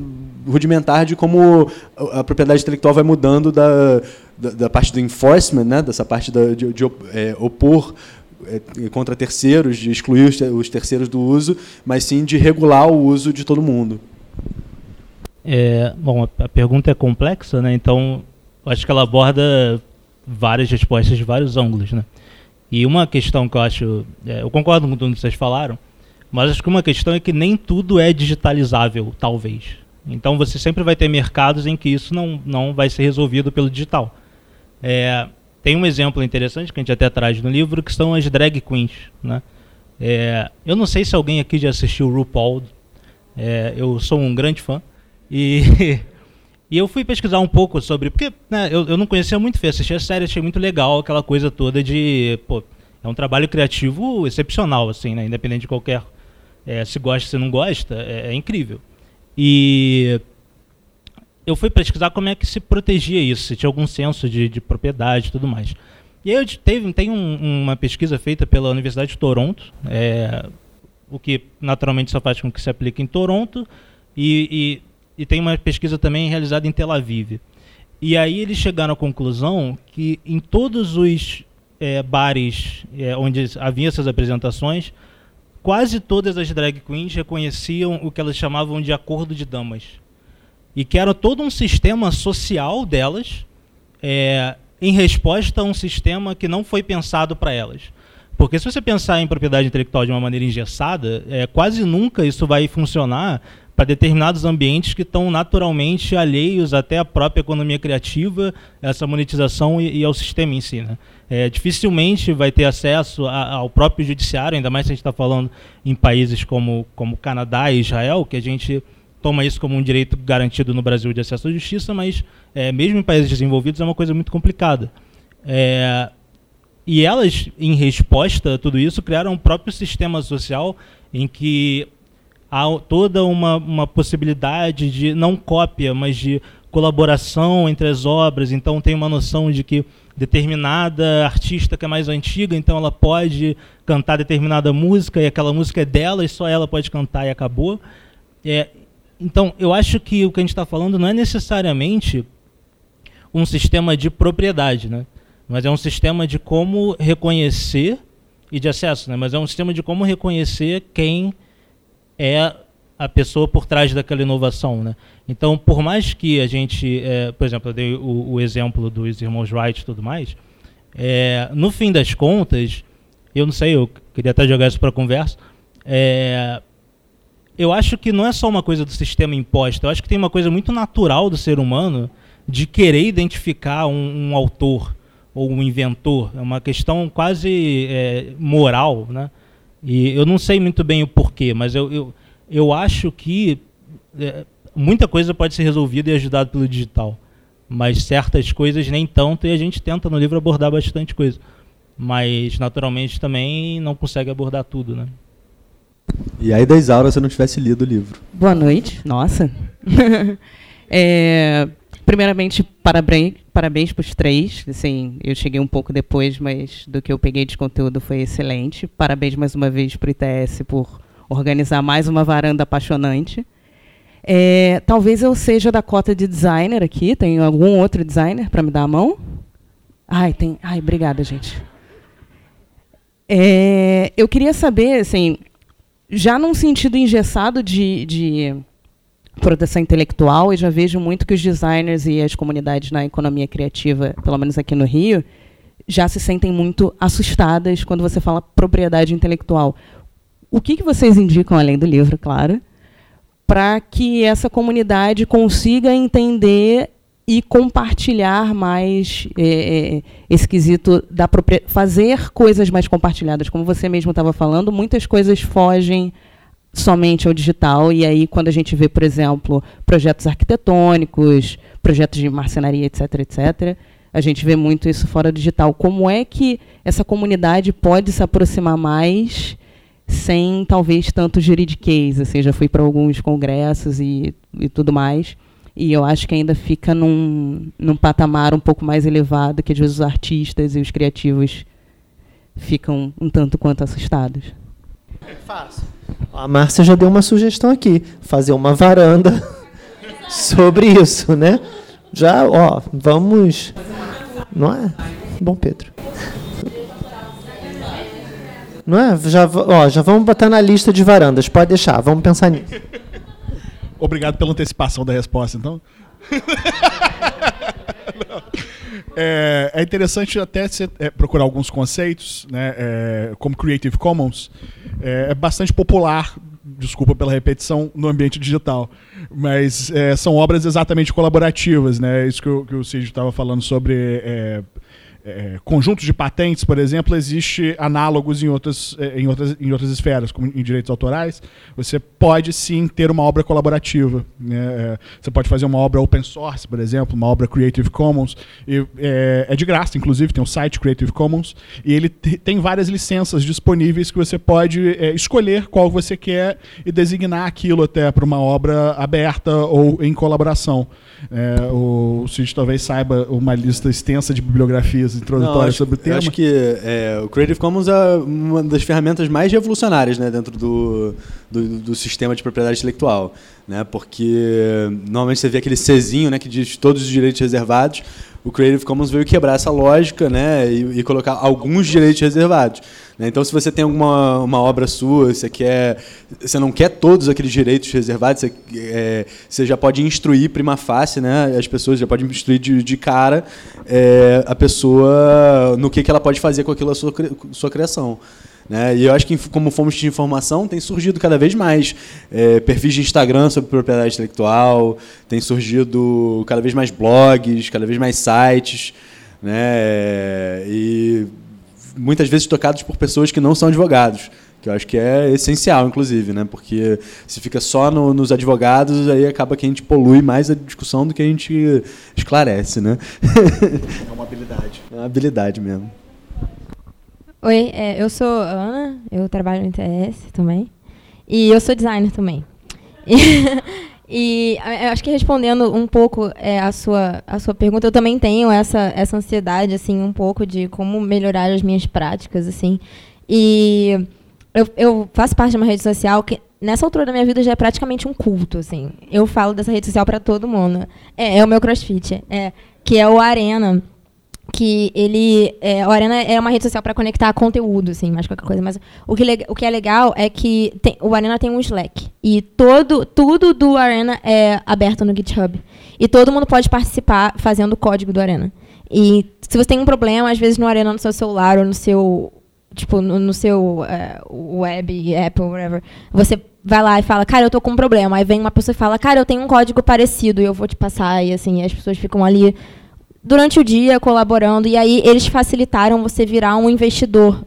rudimentar de como a propriedade intelectual vai mudando da, da, da parte do enforcement, né? dessa parte da, de, de é, opor é, contra terceiros, de excluir os terceiros do uso, mas sim de regular o uso de todo mundo. É, bom, a pergunta é complexa, né? Então eu acho que ela aborda várias respostas de vários ângulos, né? E uma questão que eu acho, é, eu concordo com tudo que vocês falaram, mas acho que uma questão é que nem tudo é digitalizável, talvez. Então você sempre vai ter mercados em que isso não, não vai ser resolvido pelo digital. É, tem um exemplo interessante que a gente até traz no livro, que são as drag queens. Né? É, eu não sei se alguém aqui já assistiu o RuPaul. É, eu sou um grande fã. E, e eu fui pesquisar um pouco sobre. Porque né, eu, eu não conhecia muito, fui assistir a série, achei muito legal aquela coisa toda de. Pô, é um trabalho criativo excepcional, assim, né? Independente de qualquer. É, se gosta, se não gosta, é, é incrível. E eu fui pesquisar como é que se protegia isso, se tinha algum senso de, de propriedade e tudo mais. E aí teve, tem um, uma pesquisa feita pela Universidade de Toronto, é, o que naturalmente só faz com que se aplique em Toronto, e, e, e, tem uma pesquisa também realizada em Tel Aviv. E aí eles chegaram à conclusão que em todos os é, bares é, onde havia essas apresentações, quase todas as drag queens reconheciam o que elas chamavam de acordo de damas e que era todo um sistema social delas é, em resposta a um sistema que não foi pensado para elas. Porque se você pensar em propriedade intelectual de uma maneira engessada, é, quase nunca isso vai funcionar para determinados ambientes que estão naturalmente alheios até à própria economia criativa, essa monetização e, e ao sistema em si. Né? É, dificilmente vai ter acesso a, ao próprio judiciário, ainda mais se a gente está falando em países como, como Canadá e Israel, que a gente toma isso como um direito garantido no Brasil de acesso à justiça, mas é, mesmo em países desenvolvidos é uma coisa muito complicada. É, e elas, em resposta a tudo isso, criaram um próprio sistema social em que há toda uma, uma possibilidade de não cópia, mas de colaboração entre as obras. Então tem uma noção de que determinada artista que é mais antiga, então ela pode cantar determinada música e aquela música é dela e só ela pode cantar e acabou. É, então, eu acho que o que a gente está falando não é necessariamente um sistema de propriedade, né? mas é um sistema de como reconhecer e de acesso, né? mas é um sistema de como reconhecer quem é a pessoa por trás daquela inovação. Né? Então, por mais que a gente, é, por exemplo, eu dei o, o, exemplo dos irmãos Wright e tudo mais, é, no fim das contas, eu não sei, eu queria até jogar isso para a conversa, é, eu acho que não é só uma coisa do sistema imposto, eu acho que tem uma coisa muito natural do ser humano de querer identificar um, um autor ou um inventor. É uma questão quase é, moral, né? E eu não sei muito bem o porquê, mas eu, eu, eu acho que é, muita coisa pode ser resolvida e ajudada pelo digital. Mas certas coisas nem tanto, e a gente tenta no livro abordar bastante coisa. Mas, naturalmente, também não consegue abordar tudo, né? E aí da Isaura se eu não tivesse lido o livro. Boa noite. Nossa. é, primeiramente, parabéns, parabéns para os três. Assim, eu cheguei um pouco depois, mas do que eu peguei de conteúdo foi excelente. Parabéns mais uma vez para o ITS por organizar mais uma varanda apaixonante. É, talvez eu seja da cota de designer aqui. Tem algum outro designer para me dar a mão? Ai, tem. Ai, obrigada, gente. É, eu queria saber, assim, já num sentido engessado de, de proteção intelectual, eu já vejo muito que os designers e as comunidades na economia criativa, pelo menos aqui no Rio, já se sentem muito assustadas quando você fala propriedade intelectual. O que, que vocês indicam, além do livro, claro, para que essa comunidade consiga entender e compartilhar mais é esse quesito da fazer coisas mais compartilhadas, como você mesmo estava falando, muitas coisas fogem somente ao digital e aí quando a gente vê, por exemplo, projetos arquitetônicos, projetos de marcenaria, etc, etc, a gente vê muito isso fora do digital. Como é que essa comunidade pode se aproximar mais sem talvez tanto juridiquês? Assim, já fui para alguns congressos e, e tudo mais e eu acho que ainda fica num, num patamar um pouco mais elevado, que às vezes os artistas e os criativos ficam um tanto quanto assustados. Fácil. A Márcia já deu uma sugestão aqui, fazer uma varanda sobre isso, né? Já, ó, vamos. Não é? Bom, Pedro. Não é? Já, ó, já vamos botar na lista de varandas. Pode deixar, vamos pensar nisso. Obrigado pela antecipação da resposta, então. é, é, interessante até você, é, procurar alguns conceitos, né, é, como Creative Commons, é, é, bastante popular desculpa pela repetição, no ambiente digital. Mas é, são obras exatamente colaborativas, né? Isso que, que o Cid estava falando sobre é, conjuntos de patentes, por exemplo, existe análogos em outras, é, em, outras, em outras esferas, como em direitos autorais. Você pode sim ter uma obra colaborativa. né? É, Você pode fazer uma obra open source, por exemplo, uma obra Creative Commons. E, é, é de graça, inclusive, tem o site Creative Commons. E ele te- tem várias licenças disponíveis que você pode é, escolher qual você quer e designar aquilo até para uma obra aberta ou em colaboração. O Cid talvez saiba uma lista extensa de bibliografias introdutórias sobre o eu tema. acho que é, o Creative Commons é uma das ferramentas mais revolucionárias né, dentro do, do, do sistema de propriedade intelectual. Né, porque normalmente você vê aquele Czinho né, que diz todos os direitos reservados. O Creative Commons veio quebrar essa lógica né, e, e colocar alguns direitos reservados. né. Então, se você tem alguma uma obra sua, você quer, você não quer todos aqueles direitos reservados, você, é, você já pode instruir prima facie, né? As pessoas já podem instruir de, de cara é, a pessoa no que, que ela pode fazer com aquilo a sua, sua criação. Né? E eu acho que, como fonte de informação, tem surgido cada vez mais é, perfis de Instagram sobre propriedade intelectual, tem surgido cada vez mais blogs, cada vez mais sites, né? e muitas vezes tocados por pessoas que não são advogados, que eu acho que é essencial, inclusive, né? porque se fica só no- nos advogados, aí acaba que a gente polui mais a discussão do que a gente esclarece. Né? é uma habilidade. É uma habilidade mesmo. Oi, é, eu sou Ana, eu trabalho no ITS também. E eu sou designer também. E, e acho que respondendo um pouco é, a, sua, a sua pergunta, eu também tenho essa, essa ansiedade, assim, um pouco de como melhorar as minhas práticas, assim. E eu, eu faço parte de uma rede social que, nessa altura da minha vida, já é praticamente um culto, assim. Eu falo dessa rede social para todo mundo. É, é o meu crossfit, é, que é o Arena que ele é, o Arena é uma rede social para conectar conteúdo, assim, mais qualquer coisa. Mas o que, o que é legal é que tem- o Arena tem um Slack e todo tudo do Arena é aberto no GitHub e todo mundo pode participar fazendo o código do Arena. E se você tem um problema, às vezes no Arena no seu celular ou no seu tipo no, no seu é, web, Apple, whatever, você vai lá e fala, cara, eu tô com um problema. Aí vem uma pessoa e fala, cara, eu tenho um código parecido e eu vou te passar e assim as pessoas ficam ali durante o dia colaborando e aí eles facilitaram você virar um investidor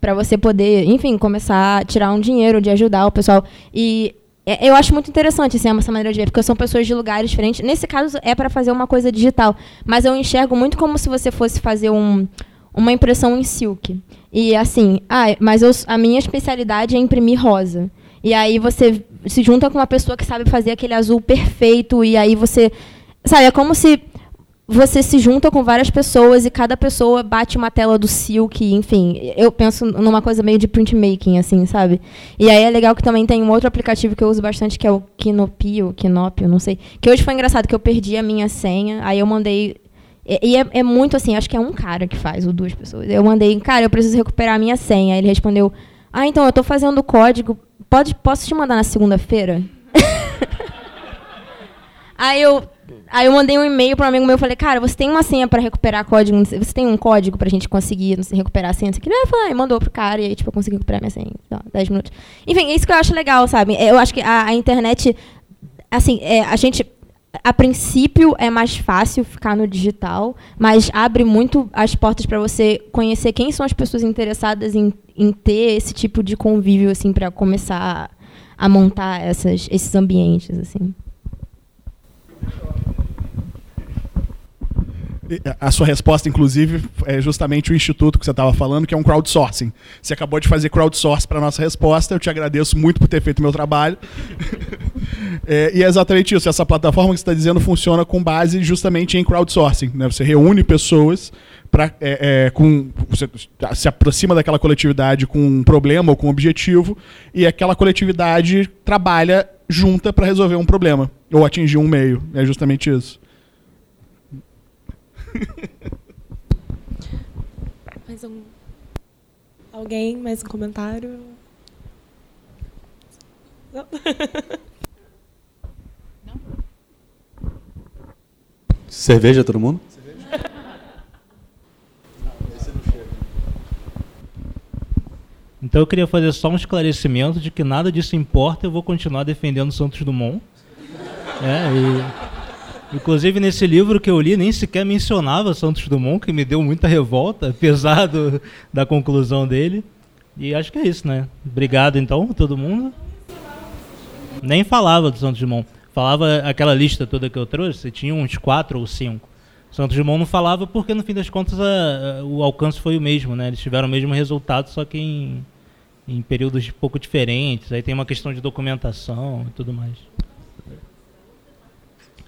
para você poder, enfim, começar a tirar um dinheiro de ajudar o pessoal e é, eu acho muito interessante assim, essa maneira de ver, porque são pessoas de lugares diferentes. Nesse caso é para fazer uma coisa digital, mas eu enxergo muito como se você fosse fazer um, uma impressão em silk. E assim, ah, mas eu, a minha especialidade é imprimir rosa. E aí você se junta com uma pessoa que sabe fazer aquele azul perfeito e aí você, sabe, é como se você se junta com várias pessoas e cada pessoa bate uma tela do Silk, enfim. Eu penso numa coisa meio de printmaking, assim, sabe? E aí é legal que também tem um outro aplicativo que eu uso bastante, que é o Kinopio, Kinopio, não sei. Que hoje foi engraçado, que eu perdi a minha senha, aí eu mandei... E e é, é muito assim, acho que é um cara que faz, ou duas pessoas. Eu mandei, cara, eu preciso recuperar a minha senha. Aí ele respondeu, ah, então, eu tô fazendo o código, pode, posso te mandar na segunda-feira? Aí eu, aí eu mandei um e-mail para um amigo meu, falei, cara, você tem uma senha para recuperar código? Você tem um código pra gente conseguir, não sei, recuperar a senha? Ele falou, ah, e mandou pro cara, e aí, tipo, eu consegui recuperar minha senha, lá, 10 minutos. Enfim, é isso que eu acho legal, sabe? Eu acho que a, a internet, assim, é, a gente, a princípio é mais fácil ficar no digital, mas abre muito as portas para você conhecer quem são as pessoas interessadas em, em ter esse tipo de convívio, assim, para começar a, a montar essas, esses ambientes, assim. A sua resposta, inclusive, é justamente o instituto que você estava falando, que é um crowdsourcing. Você acabou de fazer crowdsourcing para a nossa resposta, eu te agradeço muito por ter feito meu trabalho. É, e é exatamente isso, essa plataforma que você está dizendo funciona com base justamente em crowdsourcing. Né? Você reúne pessoas, pra, é, é, com, você se aproxima daquela coletividade com um problema ou com um objetivo, e aquela coletividade trabalha junta para resolver um problema, ou atingir um meio. É justamente isso. Mais um. Alguém? Mais um comentário? Não? Cerveja, todo mundo? Então eu queria fazer só um esclarecimento de que nada disso importa, eu vou continuar defendendo Santos Dumont. É, e, inclusive nesse livro que eu li nem sequer mencionava Santos Dumont, que me deu muita revolta, apesar do, da conclusão dele. E acho que é isso, né? Obrigado então, todo mundo. Nem falava do Santos Dumont. Falava aquela lista toda que eu trouxe, tinha uns quatro ou cinco. Santos Dumont não falava porque, no fim das contas, a, a, o alcance foi o mesmo, né? Eles tiveram o mesmo resultado, só que em, em períodos um pouco diferentes. Aí tem uma questão de documentação e tudo mais.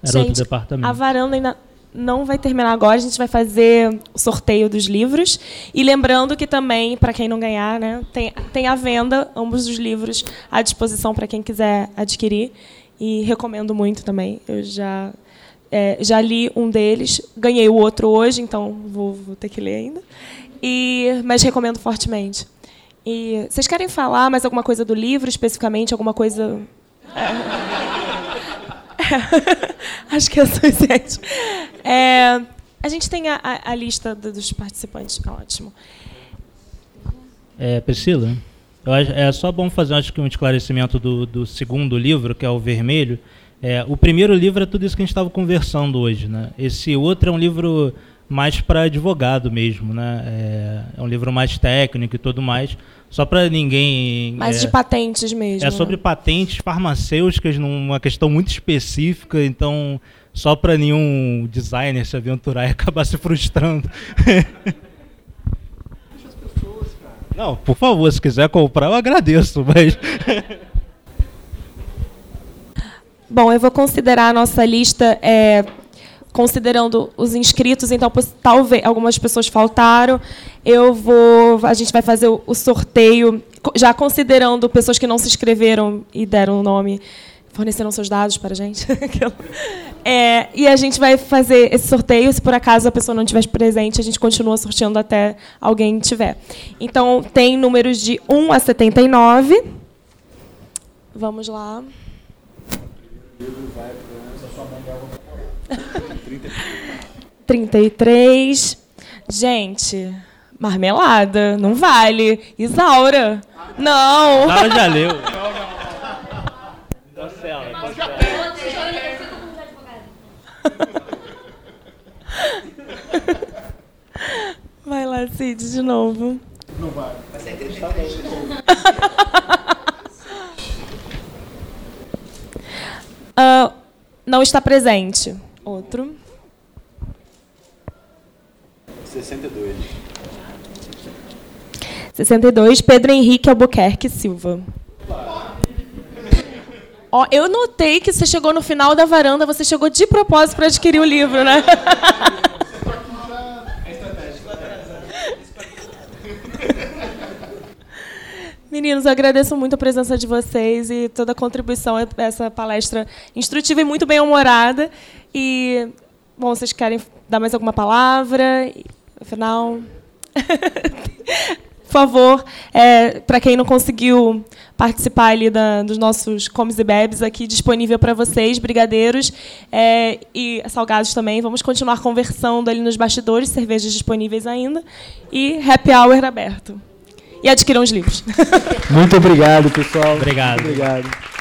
Era Gente, outro departamento. A varanda ainda não vai terminar agora, a gente vai fazer o sorteio dos livros. E lembrando que também, para quem não ganhar, né, tem, tem à venda ambos os livros à disposição para quem quiser adquirir. E recomendo muito também. Eu já, é, já li um deles, ganhei o outro hoje, então vou, vou ter que ler ainda. E, mas recomendo fortemente. E vocês querem falar mais alguma coisa do livro, especificamente? Alguma coisa. É. Acho que é suficiente. É, a gente tem a, a, lista do- dos participantes. Ótimo. É, Priscila, é só bom fazer acho que um esclarecimento do, do segundo livro, que é o Vermelho. É, o primeiro livro é tudo isso que a gente estava conversando hoje. Né? Esse outro é um livro mais para advogado mesmo. Né? É, é um livro mais técnico e tudo mais. Só para ninguém. Mais é, de patentes mesmo. É sobre né? patentes farmacêuticas numa questão muito específica, então só para nenhum designer se aventurar e acabar se frustrando. Não, por favor, se quiser comprar, eu agradeço, mas Bom, eu vou considerar a nossa lista, é, considerando os inscritos, então talvez algumas pessoas faltaram. Eu vou, a gente vai fazer o, o sorteio, já considerando pessoas que não se inscreveram e deram o nome, forneceram seus dados para a gente. É, e a gente vai fazer esse sorteio. Se por acaso a pessoa não estiver presente, a gente continua sorteando até alguém tiver. Então, tem números de 1 a 79. Vamos lá. Trinta e três. Gente, marmelada, não vale. Isaura, não. Nara já leu. Vai lá, Cid, de novo. Não vai. Ah, não está presente. Outro. 62. 62, Pedro Henrique Albuquerque Silva. Ó, eu notei que você chegou no final da varanda, você chegou de propósito para adquirir o livro, né? Meninos, agradeço muito a presença de vocês e toda a contribuição a essa palestra instrutiva e muito bem-humorada. E, bom, vocês querem dar mais alguma palavra? Afinal, por favor, para quem não conseguiu participar ali da- dos nossos comes e bebes aqui disponível para vocês, brigadeiros é, e salgados também. Vamos continuar conversando ali nos bastidores, cervejas disponíveis ainda e happy hour aberto. E adquiram os livros. Muito obrigado, pessoal. Obrigado. Muito obrigado.